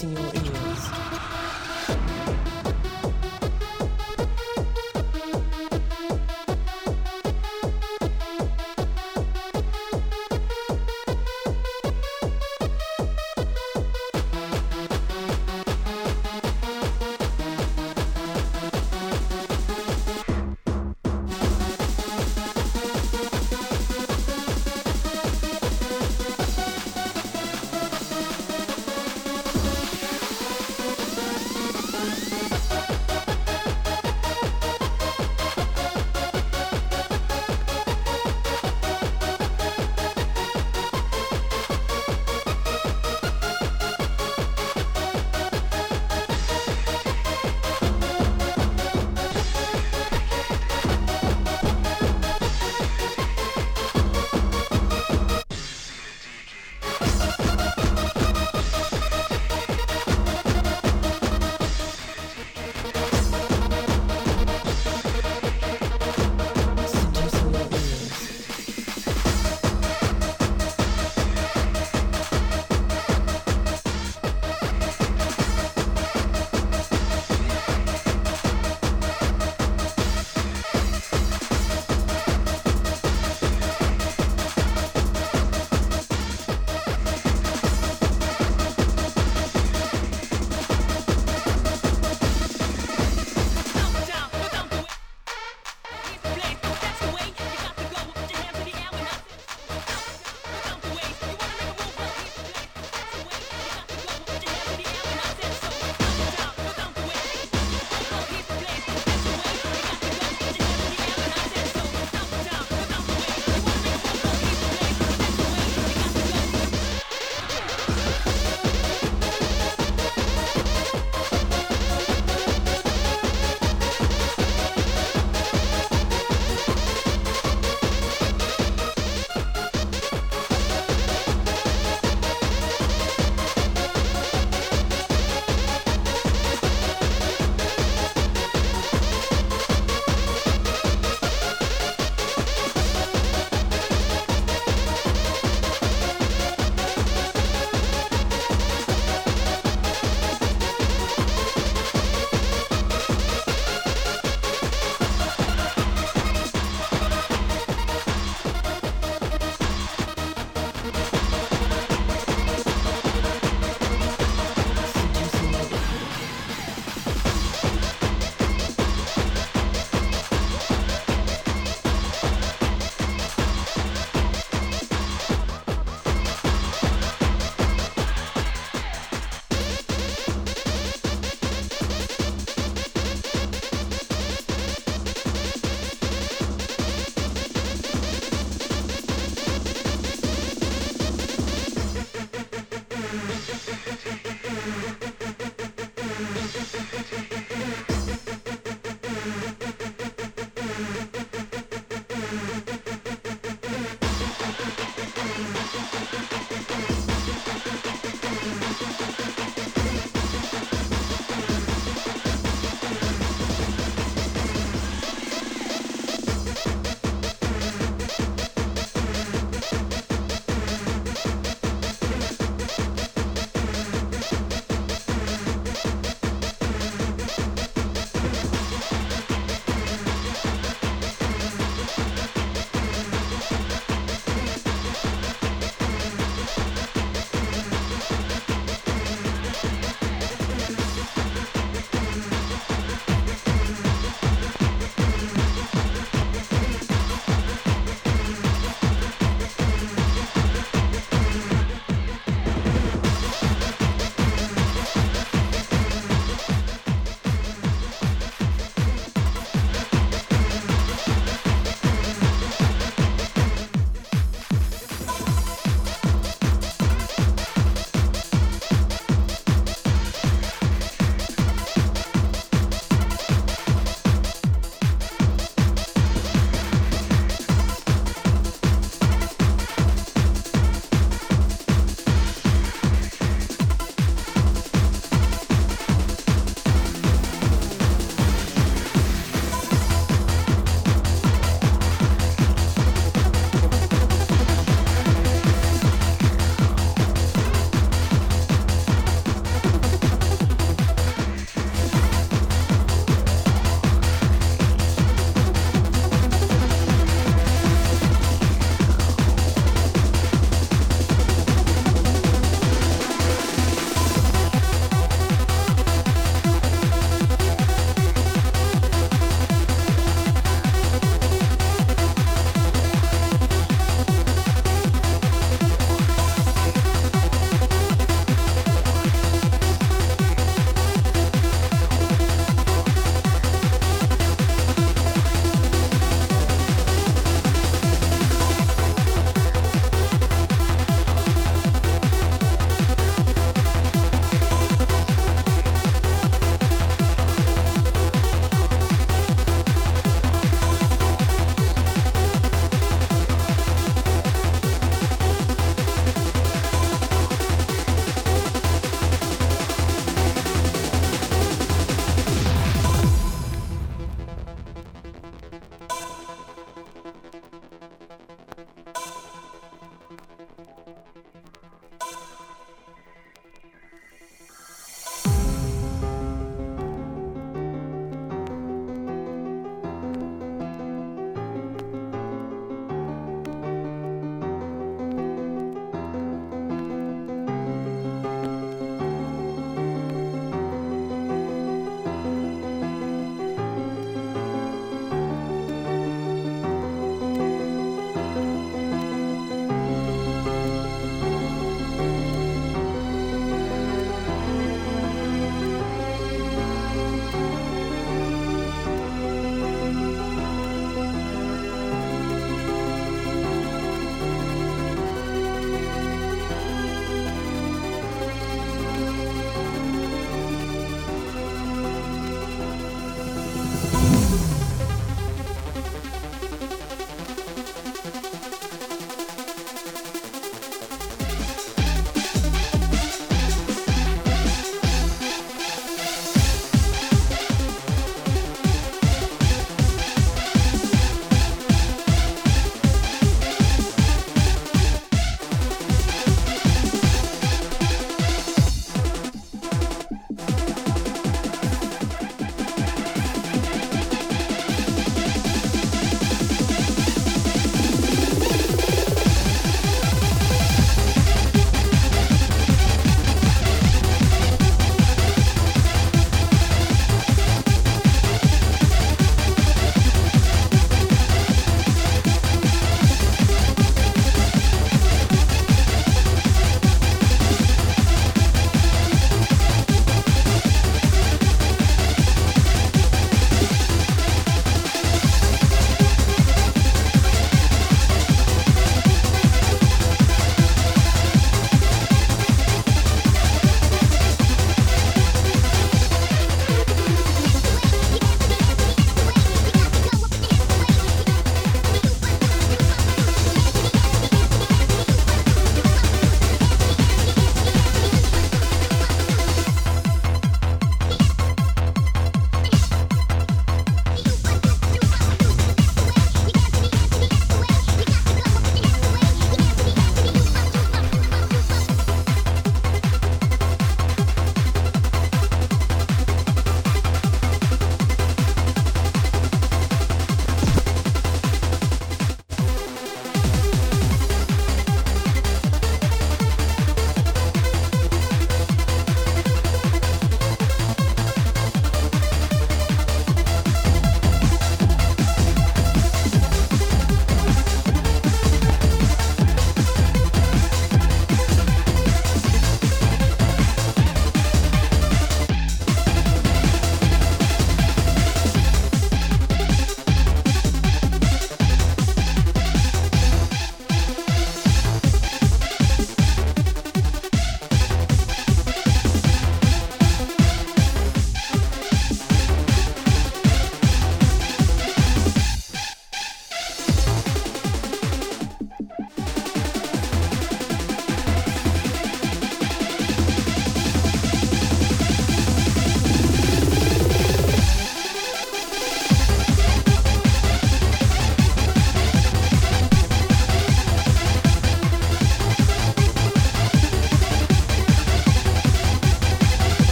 Assim, Senhor.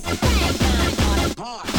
place. Bang, bang, bang, bang,